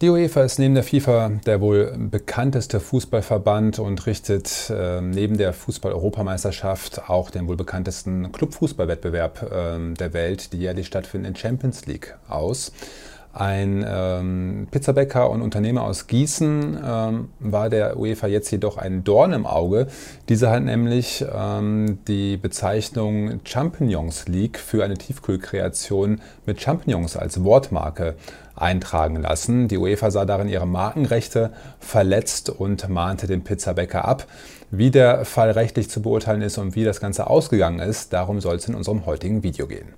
Die UEFA ist neben der FIFA der wohl bekannteste Fußballverband und richtet äh, neben der Fußball-Europameisterschaft auch den wohl bekanntesten Clubfußballwettbewerb äh, der Welt, die jährlich stattfindenden Champions League, aus. Ein ähm, Pizzabäcker und Unternehmer aus Gießen ähm, war der UEFA jetzt jedoch ein Dorn im Auge. Dieser hat nämlich ähm, die Bezeichnung Champignons League für eine Tiefkühlkreation mit Champignons als Wortmarke eintragen lassen. Die UEFA sah darin ihre Markenrechte verletzt und mahnte den Pizzabäcker ab. Wie der Fall rechtlich zu beurteilen ist und wie das Ganze ausgegangen ist, darum soll es in unserem heutigen Video gehen.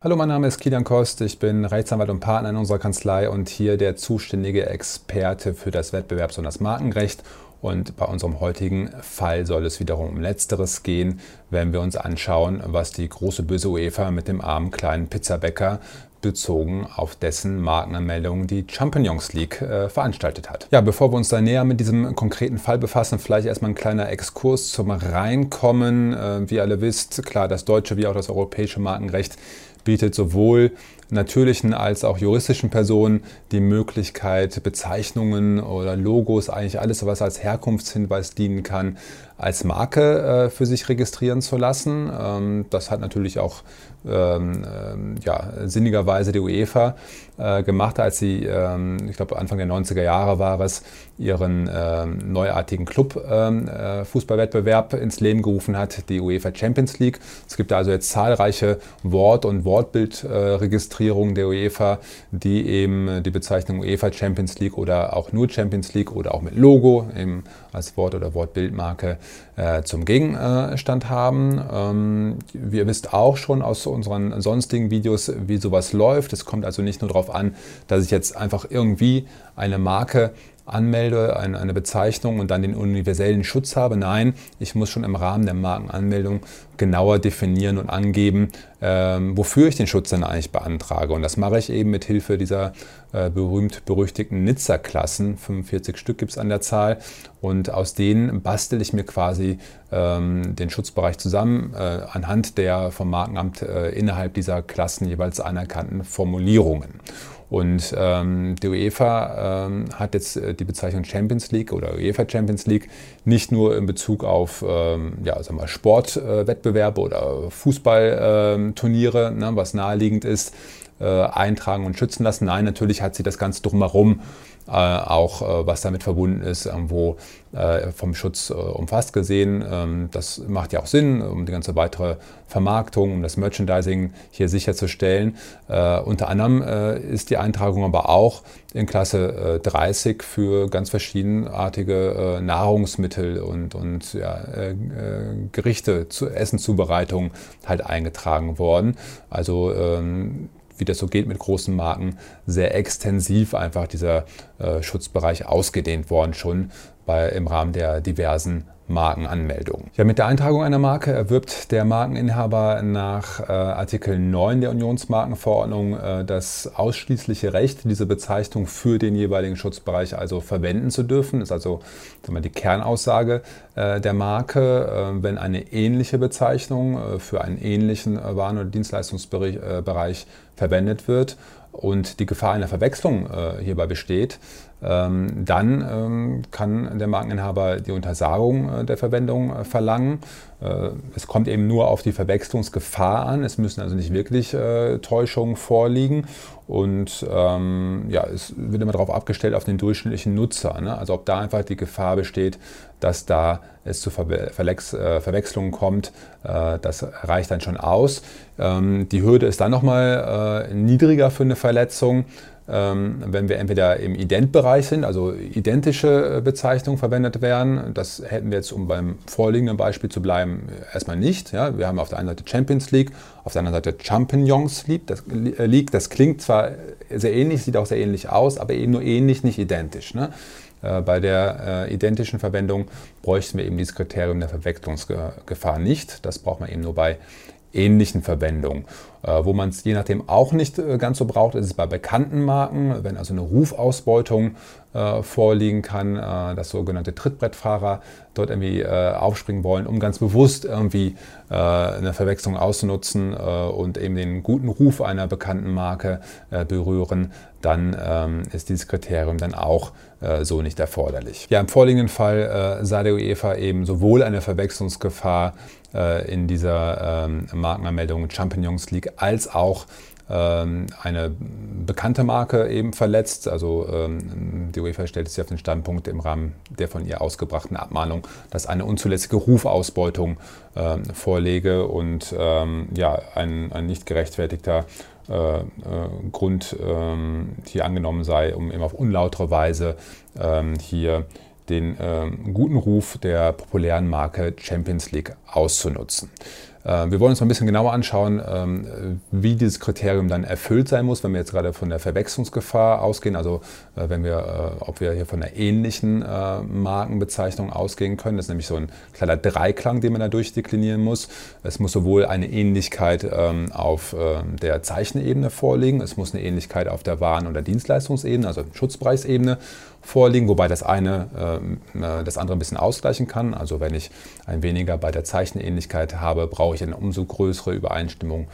Hallo, mein Name ist Kilian Kost, ich bin Rechtsanwalt und Partner in unserer Kanzlei und hier der zuständige Experte für das Wettbewerbs- und das Markenrecht. Und bei unserem heutigen Fall soll es wiederum um Letzteres gehen, wenn wir uns anschauen, was die große böse UEFA mit dem armen kleinen Pizzabäcker bezogen auf dessen Markenanmeldung die Champignons League äh, veranstaltet hat. Ja, bevor wir uns da näher mit diesem konkreten Fall befassen, vielleicht erstmal ein kleiner Exkurs zum Reinkommen. Äh, wie ihr alle wisst, klar, das deutsche wie auch das europäische Markenrecht bietet sowohl natürlichen als auch juristischen Personen die Möglichkeit, Bezeichnungen oder Logos, eigentlich alles, was als Herkunftshinweis dienen kann, als Marke äh, für sich registrieren zu lassen. Ähm, das hat natürlich auch ähm, ähm, ja, sinnigerweise die UEFA äh, gemacht, als sie, ich glaube Anfang der 90er Jahre war es, ihren neuartigen Club-Fußballwettbewerb ins Leben gerufen hat, die UEFA Champions League. Es gibt also jetzt zahlreiche Wort- und Wortbildregistrierungen der UEFA, die eben die Bezeichnung UEFA Champions League oder auch nur Champions League oder auch mit Logo eben als Wort- oder Wortbildmarke äh, zum Gegenstand haben. Ähm, ihr wisst auch schon aus unseren sonstigen Videos, wie sowas läuft. Es kommt also nicht nur darauf an, dass ich jetzt einfach irgendwie eine Marke anmelde, eine, Bezeichnung und dann den universellen Schutz habe. Nein, ich muss schon im Rahmen der Markenanmeldung genauer definieren und angeben, ähm, wofür ich den Schutz dann eigentlich beantrage. Und das mache ich eben mit Hilfe dieser äh, berühmt-berüchtigten Nizza-Klassen. 45 Stück gibt es an der Zahl. Und aus denen bastel ich mir quasi ähm, den Schutzbereich zusammen äh, anhand der vom Markenamt äh, innerhalb dieser Klassen jeweils anerkannten Formulierungen. Und ähm, die UEFA ähm, hat jetzt äh, die Bezeichnung Champions League oder UEFA Champions League nicht nur in Bezug auf ähm, ja, sagen wir Sportwettbewerbe äh, oder Fußballturniere, ne, was naheliegend ist, äh, eintragen und schützen lassen. Nein, natürlich hat sie das Ganze drumherum äh, auch äh, was damit verbunden ist, irgendwo äh, vom Schutz umfasst gesehen. Ähm, das macht ja auch Sinn, um die ganze weitere Vermarktung, um das Merchandising hier sicherzustellen. Unter anderem ist die Eintragung aber auch in Klasse 30 für ganz verschiedenartige Nahrungsmittel und, und ja, Gerichte, zu Essenzubereitung halt eingetragen worden. Also ähm, wie das so geht mit großen Marken, sehr extensiv einfach dieser äh, Schutzbereich ausgedehnt worden, schon bei, im Rahmen der diversen Markenanmeldung. Ja, mit der Eintragung einer Marke erwirbt der Markeninhaber nach äh, Artikel 9 der Unionsmarkenverordnung äh, das ausschließliche Recht, diese Bezeichnung für den jeweiligen Schutzbereich also verwenden zu dürfen. Das ist also wir, die Kernaussage äh, der Marke. Äh, wenn eine ähnliche Bezeichnung äh, für einen ähnlichen äh, Waren- oder Dienstleistungsbereich verwendet wird und die Gefahr einer Verwechslung hierbei besteht, ähm, dann ähm, kann der Markeninhaber die Untersagung äh, der Verwendung äh, verlangen. Äh, es kommt eben nur auf die Verwechslungsgefahr an. Es müssen also nicht wirklich Täuschungen vorliegen. Und ähm, ja, es wird immer darauf abgestellt, auf den durchschnittlichen Nutzer. Ne? Also ob da einfach die Gefahr besteht, dass da es zu Verlex Verwechslungen kommt, das reicht dann schon aus. die Hürde ist dann nochmal niedriger für eine Verletzung. Ähm, wenn wir entweder im Identbereich sind, also identische äh, Bezeichnungen verwendet werden. Das hätten wir jetzt, um beim vorliegenden Beispiel zu bleiben, erstmal nicht. Ja, wir haben auf der einen Seite Champions League, auf der anderen Seite Champignons League. Das, äh, klingt zwar sehr ähnlich, sieht auch sehr ähnlich aus, aber eben nur ähnlich, nicht identisch. Ne? Äh, bei der äh, identischen Verwendung bräuchten wir eben dieses Kriterium der Verwechslungsgefahr nicht. Das braucht man eben nur bei ähnlichen Verwendungen. Äh, wo man es je nachdem auch nicht äh, ganz so braucht, ist es bei bekannten Marken, wenn also eine Rufausbeutung äh, vorliegen kann, äh, dass sogenannte Trittbrettfahrer dort irgendwie äh, aufspringen wollen, um ganz bewusst irgendwie äh, eine Verwechslung auszunutzen äh, und eben den guten Ruf einer bekannten Marke berühren, dann ähm, ist dieses Kriterium dann auch so nicht erforderlich. Ja, im vorliegenden Fall sah der UEFA eben sowohl eine Verwechslungsgefahr in dieser ähm, Markenanmeldung Champignons League als auch eine bekannte Marke eben verletzt. Also ähm, die UEFA stellt sich auf den Standpunkt im Rahmen der von ihr ausgebrachten Abmahnung, dass eine unzulässige Rufausbeutung ähm, vorlege und ja, ein, ein nicht gerechtfertigter äh, äh, Grund ähm, hier angenommen sei, um eben auf unlautere Weise ähm, hier den ähm, guten Ruf der populären Marke Champions League auszunutzen. Äh, wir wollen uns mal ein bisschen genauer anschauen, ähm, wie dieses Kriterium dann erfüllt sein muss, wenn wir jetzt gerade von der Verwechslungsgefahr ausgehen, also äh, wenn wir, äh, ob wir hier von einer ähnlichen Markenbezeichnung ausgehen können. Das ist nämlich so ein kleiner Dreiklang, den man da durchdeklinieren muss. Es muss sowohl eine Ähnlichkeit ähm, auf der Zeichenebene vorliegen, es muss eine Ähnlichkeit auf der Waren- oder Dienstleistungsebene, also Schutzpreisebene vorliegen, wobei das eine das andere ein bisschen ausgleichen kann. Also wenn ich ein weniger bei der Zeichenähnlichkeit habe, brauche ich eine umso größere Übereinstimmung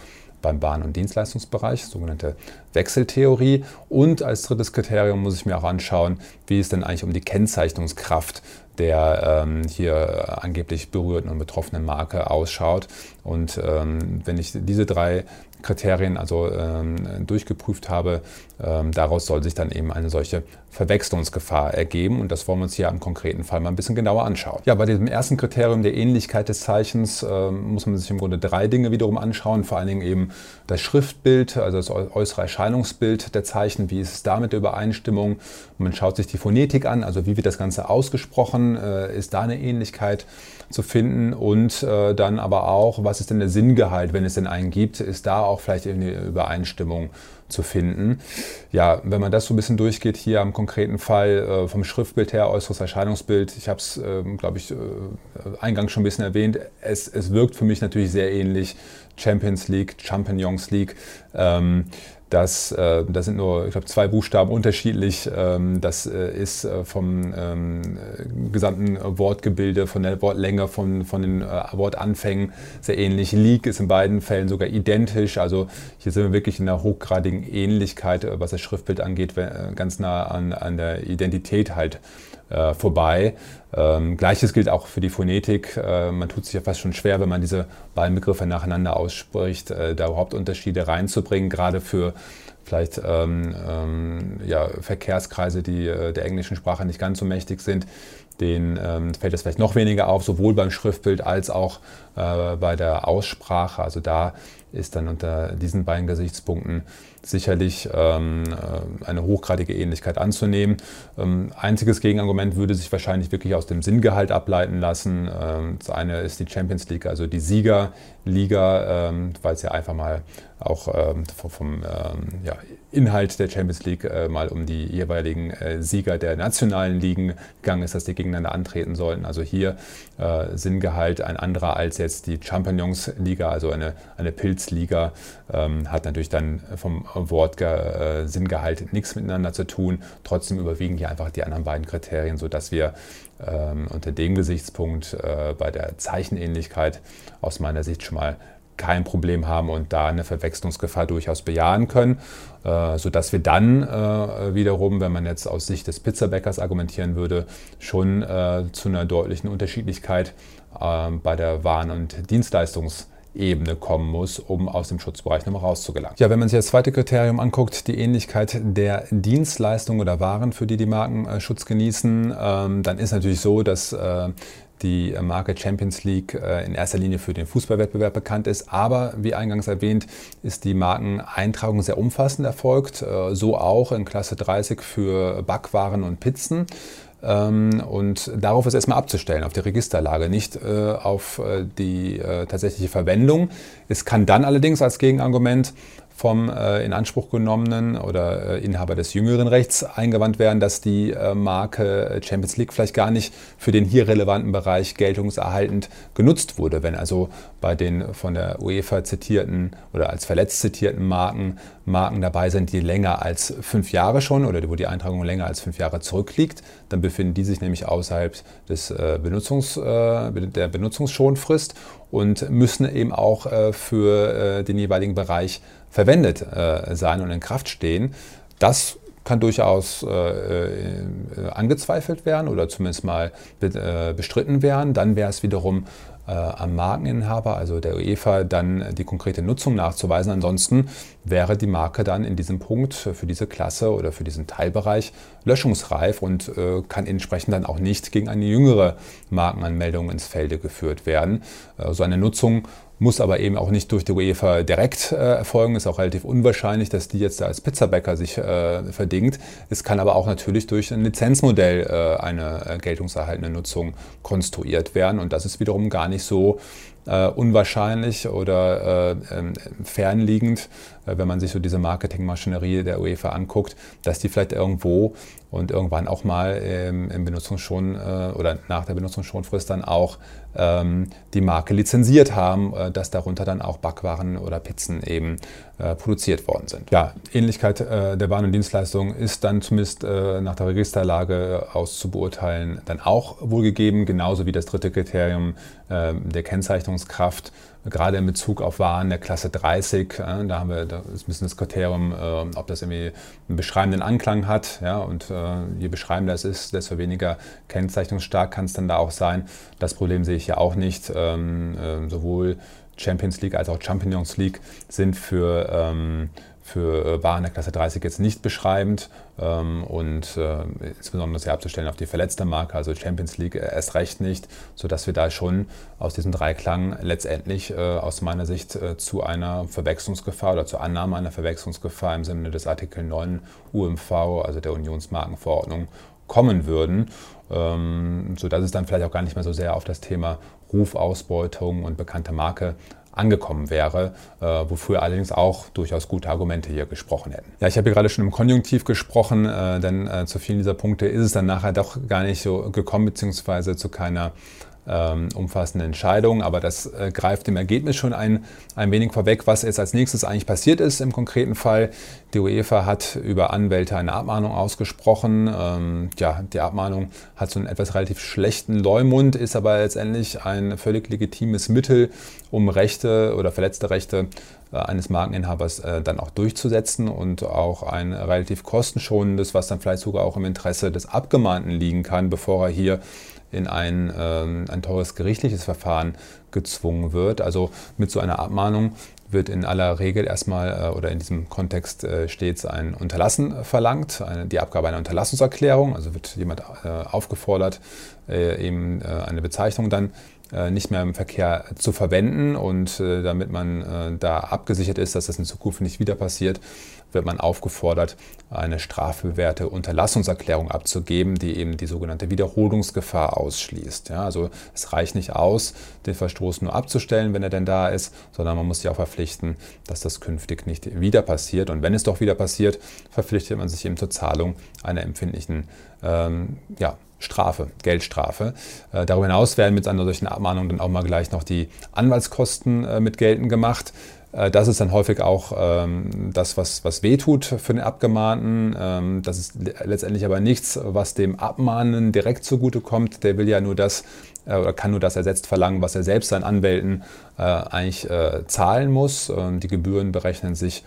beim Bahn- und Dienstleistungsbereich, sogenannte Wechseltheorie. Und als drittes Kriterium muss ich mir auch anschauen, wie es denn eigentlich um die Kennzeichnungskraft der ähm, hier angeblich berührten und betroffenen Marke ausschaut. Und ähm, wenn ich diese drei Kriterien also ähm, durchgeprüft habe. Ähm, daraus soll sich dann eben eine solche Verwechslungsgefahr ergeben und das wollen wir uns hier im konkreten Fall mal ein bisschen genauer anschauen. Ja, bei diesem ersten Kriterium der Ähnlichkeit des Zeichens äh, muss man sich im Grunde drei Dinge wiederum anschauen, vor allen Dingen eben das Schriftbild, also das äußere Erscheinungsbild der Zeichen, wie ist es da mit der Übereinstimmung. Man schaut sich die Phonetik an, also wie wird das Ganze ausgesprochen, äh, ist da eine Ähnlichkeit zu finden und äh, dann aber auch, was ist denn der Sinngehalt, wenn es denn einen gibt, ist da auch vielleicht eine Übereinstimmung zu finden. Ja, wenn man das so ein bisschen durchgeht, hier am konkreten Fall äh, vom Schriftbild her, äußeres Erscheinungsbild, ich habe es, äh, glaube ich, äh, eingangs schon ein bisschen erwähnt, es, es wirkt für mich natürlich sehr ähnlich. Champions League, Champions League. Ähm, das, äh, das sind nur, ich glaube, zwei Buchstaben unterschiedlich. Ähm, das äh, ist äh, vom ähm, gesamten Wortgebilde, von der Wortlänge, von, von den Wortanfängen sehr ähnlich. League ist in beiden Fällen sogar identisch. Also hier sind wir wirklich in einer hochgradigen Ähnlichkeit, äh, was das Schriftbild angeht, ganz nah an, an der Identität halt äh, vorbei. Ähm, Gleiches gilt auch für die Phonetik. Äh, man tut sich ja fast schon schwer, wenn man diese beiden Begriffe nacheinander ausspricht, äh, da überhaupt Unterschiede reinzubringen, gerade für vielleicht ähm, ähm, ja, Verkehrskreise, die äh, der englischen Sprache nicht ganz so mächtig sind. Denen ähm, fällt das vielleicht noch weniger auf, sowohl beim Schriftbild als auch äh, bei der Aussprache. Also da ist dann unter diesen beiden Gesichtspunkten sicherlich ähm, äh, eine hochgradige Ähnlichkeit anzunehmen. Ähm, einziges Gegenargument würde sich wahrscheinlich wirklich aus dem Sinngehalt ableiten lassen. Ähm, das eine ist die Champions League, also die Siegerliga, ähm, weil es ja einfach mal auch ähm, vom, ähm, ja, Inhalt der Champions League äh, mal um die jeweiligen äh, Sieger der nationalen Ligen gegangen ist, dass die gegeneinander antreten sollten. Also hier äh, Sinngehalt ein anderer als jetzt die Champignons Liga, also eine, eine Pilzliga, ähm, hat natürlich dann vom Wort äh, Sinngehalt nichts miteinander zu tun. Trotzdem überwiegen hier einfach die anderen beiden Kriterien, sodass wir ähm, unter dem Gesichtspunkt äh, bei der Zeichenähnlichkeit aus meiner Sicht schon mal kein Problem haben und da eine Verwechslungsgefahr durchaus bejahen können, äh, sodass wir dann äh, wiederum, wenn man jetzt aus Sicht des Pizzabäckers argumentieren würde, schon äh, zu einer deutlichen Unterschiedlichkeit äh, bei der Waren- und Dienstleistungsebene kommen muss, um aus dem Schutzbereich nochmal rauszugelangen. Ja, wenn man sich das zweite Kriterium anguckt, die Ähnlichkeit der Dienstleistungen oder Waren, für die die Marken äh, Schutz genießen, ähm, dann ist natürlich so, dass äh, die Marke Champions League äh, in erster Linie für den Fußballwettbewerb bekannt ist. Aber wie eingangs erwähnt, ist die Markeneintragung sehr umfassend erfolgt. Äh, so auch in Klasse 30 für Backwaren und Pizzen. Ähm, und darauf ist erstmal abzustellen, auf die Registerlage, nicht äh, auf die tatsächliche Verwendung. Es kann dann allerdings als Gegenargument vom äh, in Anspruch genommenen oder äh, Inhaber des jüngeren Rechts eingewandt werden, dass die äh, Marke Champions League vielleicht gar nicht für den hier relevanten Bereich geltungserhaltend genutzt wurde. Wenn also bei den von der UEFA zitierten oder als verletzt zitierten Marken Marken dabei sind, die länger als fünf Jahre schon oder wo die Eintragung länger als fünf Jahre zurückliegt. Dann befinden die sich nämlich außerhalb des, äh, Benutzungs, äh, der Benutzungsschonfrist und müssen eben auch äh, für den jeweiligen Bereich verwendet sein und in Kraft stehen. Das kann durchaus äh, äh, angezweifelt werden oder zumindest mal be äh, bestritten werden. Dann wäre es wiederum äh, am Markeninhaber, also der UEFA, dann die konkrete Nutzung nachzuweisen. Ansonsten wäre die Marke dann in diesem Punkt für diese Klasse oder für diesen Teilbereich löschungsreif und äh, kann entsprechend dann auch nicht gegen eine jüngere Markenanmeldung ins Felde geführt werden. Äh, so eine Nutzung muss aber eben auch nicht durch die UEFA direkt äh, erfolgen. Ist auch relativ unwahrscheinlich, dass die jetzt da als Pizzabäcker sich äh, verdingt. Es kann aber auch natürlich durch ein Lizenzmodell äh, eine äh, geltungserhaltende Nutzung konstruiert werden. Und das ist wiederum gar nicht so äh, unwahrscheinlich oder äh, ähm, fernliegend, äh, wenn man sich so diese Marketingmaschinerie der UEFA anguckt, dass die vielleicht irgendwo und irgendwann auch mal ähm, im Benutzungsschon äh, oder nach der Benutzungsschonfrist dann auch ähm, die Marke lizenziert haben, äh, dass darunter dann auch Backwaren oder Pizzen eben produziert worden sind. Ja, Ähnlichkeit der Waren und Dienstleistungen ist dann zumindest nach der Registerlage aus zu beurteilen dann auch wohl gegeben, genauso wie das dritte Kriterium der Kennzeichnungskraft gerade in Bezug auf Waren der Klasse 30, äh, da haben wir, ist ein bisschen das Kriterium, äh, ob das irgendwie einen beschreibenden Anklang hat. Und äh, je beschreibender es ist, desto weniger kennzeichnungsstark kann es dann da auch sein. Das Problem sehe ich ja auch nicht. Ähm, äh, sowohl Champions League als auch Champions League sind für ähm, für äh, Waren der Klasse 30 jetzt nicht beschreibend ähm, und äh, insbesondere sehr abzustellen auf die verletzte Marke, also Champions League äh, erst recht nicht, sodass wir da schon aus diesem Dreiklang letztendlich äh, aus meiner Sicht äh, zu einer Verwechslungsgefahr oder zur Annahme einer Verwechslungsgefahr im Sinne des Artikel 9 UMV, also der Unionsmarkenverordnung, kommen würden, ähm, sodass es dann vielleicht auch gar nicht mehr so sehr auf das Thema Rufausbeutung und bekannte Marke angekommen wäre, äh, wofür allerdings auch durchaus gute Argumente hier gesprochen hätten. Ja, ich habe hier gerade schon im Konjunktiv gesprochen, äh, denn äh, zu vielen dieser Punkte ist es dann nachher doch gar nicht so gekommen, beziehungsweise zu keiner ähm, umfassende Entscheidung, aber das äh, greift dem Ergebnis schon ein, ein wenig vorweg, was jetzt als nächstes eigentlich passiert ist im konkreten Fall. Die UEFA hat über Anwälte eine Abmahnung ausgesprochen. Ähm, ja, die Abmahnung hat so einen etwas relativ schlechten Leumund, ist aber letztendlich ein völlig legitimes Mittel, um Rechte oder verletzte Rechte eines Markeninhabers äh, dann auch durchzusetzen und auch ein relativ kostenschonendes, was dann vielleicht sogar auch im Interesse des Abgemahnten liegen kann, bevor er hier in ein, ähm, ein teures gerichtliches Verfahren gezwungen wird. Also mit so einer Abmahnung wird in aller Regel erstmal äh, oder in diesem Kontext äh, stets ein Unterlassen verlangt, eine, die Abgabe einer Unterlassungserklärung. Also wird jemand äh, aufgefordert, äh, eben äh, eine Bezeichnung dann äh, nicht mehr im Verkehr zu verwenden und damit man da abgesichert ist, dass das in Zukunft nicht wieder passiert, wird man aufgefordert, eine strafbewährte Unterlassungserklärung abzugeben, die eben die sogenannte Wiederholungsgefahr ausschließt. Ja, also es reicht nicht aus, den Verstoß nur abzustellen, wenn er denn da ist, sondern man muss sich auch verpflichten, dass das künftig nicht wieder passiert. Und wenn es doch wieder passiert, verpflichtet man sich eben zur Zahlung einer empfindlichen ähm, ja, Strafe, Geldstrafe. Äh, darüber hinaus werden mit einer solchen Abmahnung dann auch mal gleich noch die Anwaltskosten äh, mit geltend gemacht. Äh, das ist dann häufig auch ähm, das, was, was wehtut für den Abgemahnten. Ähm, das ist letztendlich aber nichts, was dem Abmahnen direkt zugutekommt. Der will ja nur das äh, oder kann nur das ersetzt verlangen, was er selbst seinen Anwälten äh, eigentlich zahlen muss. die Gebühren berechnen sich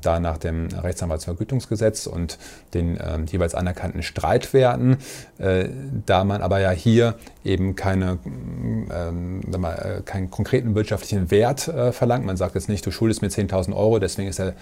da nach dem Rechtsanwaltsvergütungsgesetz und den äh, jeweils anerkannten Streitwerten. Äh, da man aber ja hier eben keine, ähm, mal, keinen konkreten wirtschaftlichen Wert verlangt, man sagt jetzt nicht, du schuldest mir 10.000 Euro, deswegen ist der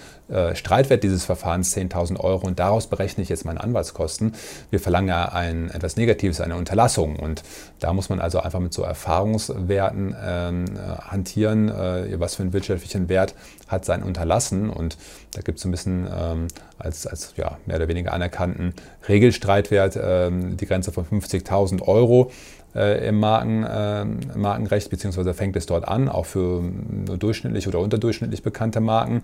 Streitwert dieses Verfahrens 10.000 Euro und daraus berechne ich jetzt meine Anwaltskosten. Wir verlangen ja ein, etwas Negatives, eine Unterlassung und da muss man also einfach mit so Erfahrungswerten ähm, hantieren, was für einen wirtschaftlichen Wert hat sein Unterlassen und da gibt es ein bisschen ähm, als, als ja, mehr oder weniger anerkannten Regelstreitwert ähm, die Grenze von 50.000 Euro. Äh, im Marken, äh, Markenrecht, beziehungsweise fängt es dort an, auch für nur durchschnittlich oder unterdurchschnittlich bekannte Marken.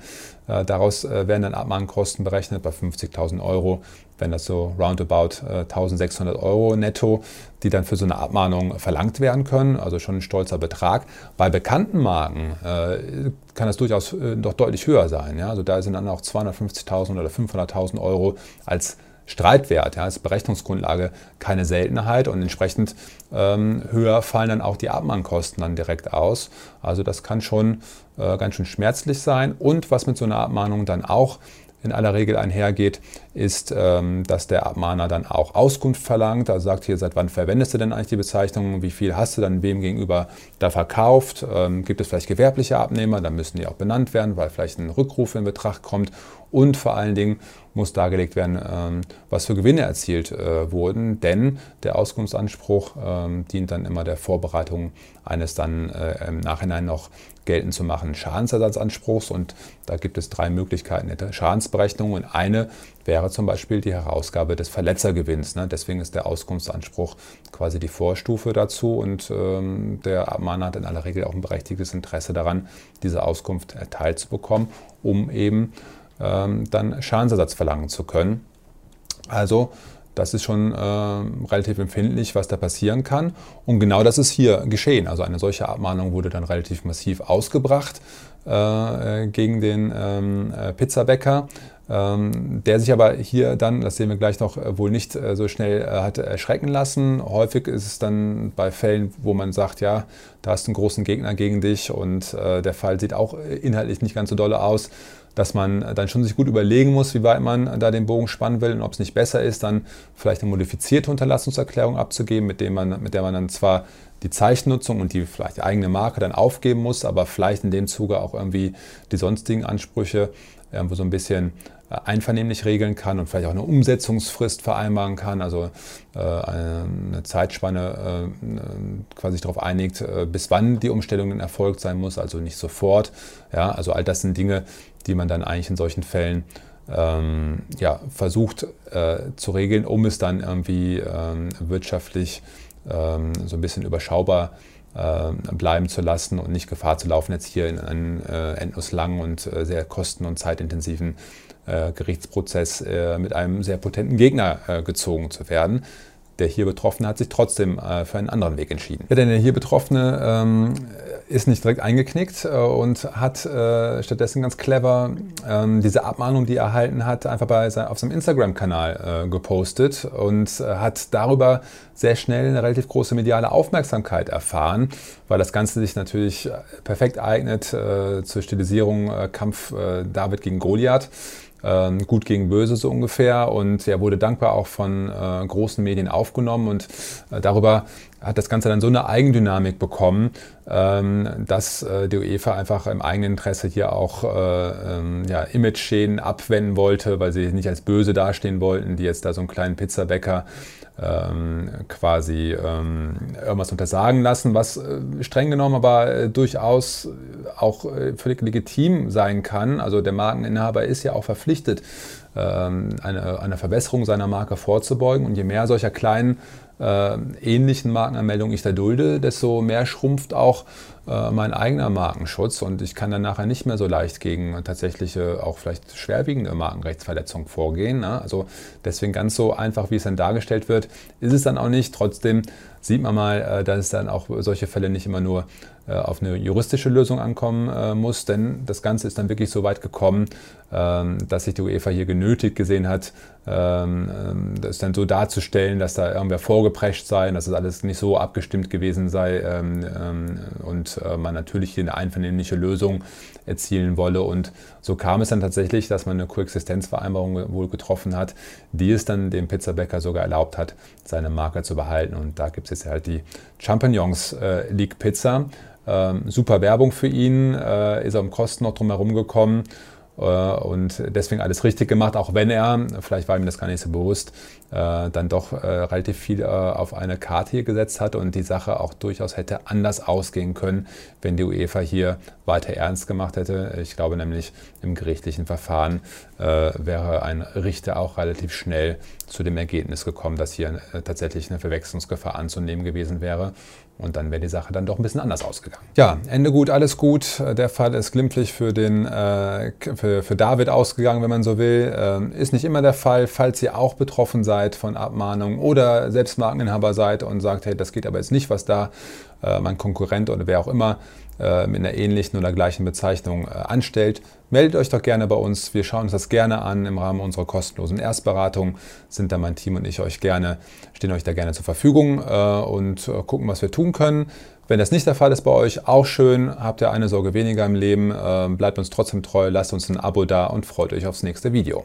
Äh, daraus äh, werden dann Abmahnkosten berechnet bei 50.000 Euro, wenn das so roundabout 1.600 Euro netto, die dann für so eine Abmahnung verlangt werden können, also schon ein stolzer Betrag. Bei bekannten Marken kann das durchaus noch deutlich höher sein. Ja? Also da sind dann auch 250.000 oder 500.000 Euro als Streitwert ja, als Berechnungsgrundlage keine Seltenheit und entsprechend ähm, höher fallen dann auch die Abmahnkosten dann direkt aus. Also das kann schon äh, ganz schön schmerzlich sein und was mit so einer Abmahnung dann auch in aller Regel einhergeht, ist, ähm, dass der Abmahner dann auch Auskunft verlangt. Also sagt hier, seit wann verwendest du denn eigentlich die Bezeichnung? Wie viel hast du dann wem gegenüber da verkauft? Ähm, gibt es vielleicht gewerbliche Abnehmer? Dann müssen die auch benannt werden, weil vielleicht ein Rückruf in Betracht kommt. Und vor allen Dingen muss dargelegt werden, ähm, was für Gewinne erzielt äh, wurden, denn der Auskunftsanspruch dient dann immer der Vorbereitung eines dann äh, im Nachhinein noch geltend zu machen Schadensersatzanspruchs. Und da gibt es drei Möglichkeiten der Schadensberechnung. Und eine wäre zum Beispiel die Herausgabe des Verletzergewinns. Ne? Deswegen ist der Auskunftsanspruch quasi die Vorstufe dazu. Und ähm, der Abmahner hat in aller Regel auch ein berechtigtes Interesse daran, diese Auskunft erteilt zu bekommen, um eben ähm, dann Schadensersatz verlangen zu können. Also das ist schon äh, relativ empfindlich, was da passieren kann. Und genau das ist hier geschehen. Also eine solche Abmahnung wurde dann relativ massiv ausgebracht äh, gegen den ähm, äh, Pizzabäcker, der sich aber hier dann, das sehen wir gleich noch, äh, wohl nicht äh, so schnell äh, hat erschrecken lassen. Häufig ist es dann bei Fällen, wo man sagt, ja, da hast du einen großen Gegner gegen dich und der Fall sieht auch inhaltlich nicht ganz so dolle aus dass man dann schon sich gut überlegen muss, wie weit man da den Bogen spannen will und ob es nicht besser ist, dann vielleicht eine modifizierte Unterlassungserklärung abzugeben, mit, dem man, mit der man dann zwar die Zeichennutzung und die vielleicht eigene Marke dann aufgeben muss, aber vielleicht in dem Zuge auch irgendwie die sonstigen Ansprüche irgendwo so ein bisschen äh, einvernehmlich regeln kann und vielleicht auch eine Umsetzungsfrist vereinbaren kann, also äh, eine Zeitspanne äh, quasi darauf einigt, bis wann die Umstellung dann erfolgt sein muss, also nicht sofort. Ja, also all das sind Dinge, die man dann eigentlich in solchen Fällen ähm, ja, versucht äh, zu regeln, um es dann irgendwie ähm, wirtschaftlich ähm, so ein bisschen überschaubar äh, bleiben zu lassen und nicht Gefahr zu laufen, jetzt hier in einen äh, endlos langen und äh, sehr kosten- und zeitintensiven äh, Gerichtsprozess äh, mit einem sehr potenten Gegner gezogen zu werden. Der hier Betroffene hat sich trotzdem für einen anderen Weg entschieden. Ja, denn der hier Betroffene ähm, ist nicht direkt eingeknickt äh, und hat äh, stattdessen ganz clever ähm, diese Abmahnung, die er erhalten hat, einfach bei, auf seinem Instagram-Kanal äh, gepostet und hat darüber sehr schnell eine relativ große mediale Aufmerksamkeit erfahren, weil das Ganze sich natürlich perfekt eignet zur Stilisierung Kampf David gegen Goliath. Ähm, gut gegen böse so ungefähr. Und er wurde dankbar auch von äh, großen Medien aufgenommen. Und äh, darüber hat das Ganze dann so eine Eigendynamik bekommen, ähm, dass äh, die UEFA einfach im eigenen Interesse hier auch äh, ähm, ja, Image-Schäden abwenden wollte, weil sie nicht als böse dastehen wollten, die jetzt da so einen kleinen Pizzabäcker ähm, quasi irgendwas untersagen lassen, was äh, streng genommen aber durchaus auch völlig legitim sein kann. Also der Markeninhaber ist ja auch verpflichtet, eine, eine Verbesserung seiner Marke vorzubeugen. Und je mehr solcher kleinen äh, ähnlichen Markenanmeldungen ich da dulde, desto mehr schrumpft auch äh, mein eigener Markenschutz und ich kann dann nachher nicht mehr so leicht gegen tatsächliche, auch vielleicht schwerwiegende Markenrechtsverletzungen vorgehen. Ne? Also deswegen ganz so einfach, wie es dann dargestellt wird, ist es dann auch nicht. Trotzdem sieht man mal, äh, dass es dann auch solche Fälle nicht immer nur äh, auf eine juristische Lösung ankommen äh, muss, denn das Ganze ist dann wirklich so weit gekommen, ähm, dass sich die UEFA hier genötigt gesehen hat, ähm, ähm, das dann so darzustellen, dass da irgendwer vorgeprescht sei, dass das alles nicht so abgestimmt gewesen sei und man natürlich hier eine einvernehmliche Lösung erzielen wolle. Und so kam es dann tatsächlich, dass man eine Koexistenzvereinbarung wohl getroffen hat, die es dann dem Pizzabäcker sogar erlaubt hat, seine Marke zu behalten. Und da gibt es jetzt halt die Champignons League Pizza. Ähm, super Werbung für ihn, äh, ist am Kosten noch drum herum gekommen. Und deswegen alles richtig gemacht, auch wenn er, vielleicht war ihm das gar nicht so bewusst, dann doch relativ viel auf eine Karte hier gesetzt hat und die Sache auch durchaus hätte anders ausgehen können, wenn die UEFA hier weiter ernst gemacht hätte. Ich glaube nämlich, im gerichtlichen Verfahren wäre ein Richter auch relativ schnell zu dem Ergebnis gekommen, dass hier tatsächlich eine Verwechslungsgefahr anzunehmen gewesen wäre. Und dann wäre die Sache dann doch ein bisschen anders ausgegangen. Ja, Ende gut, alles gut. Der Fall ist glimpflich für, den, äh, für, für David ausgegangen, wenn man so will. Ähm, ist nicht immer der Fall. Falls ihr auch betroffen seid von Abmahnungen oder selbst Markeninhaber seid und sagt, hey, das geht aber jetzt nicht, was da äh, mein Konkurrent oder wer auch immer äh, mit einer ähnlichen oder gleichen Bezeichnung äh, anstellt, meldet euch doch gerne bei uns. Wir schauen uns das gerne an im Rahmen unserer kostenlosen Erstberatung. Sind da mein Team und ich euch gerne, stehen euch da gerne zur Verfügung und gucken, was wir tun können. Wenn das nicht der Fall ist bei euch, auch schön, habt ihr eine Sorge weniger im Leben, bleibt uns trotzdem treu, lasst uns ein Abo da und freut euch aufs nächste Video.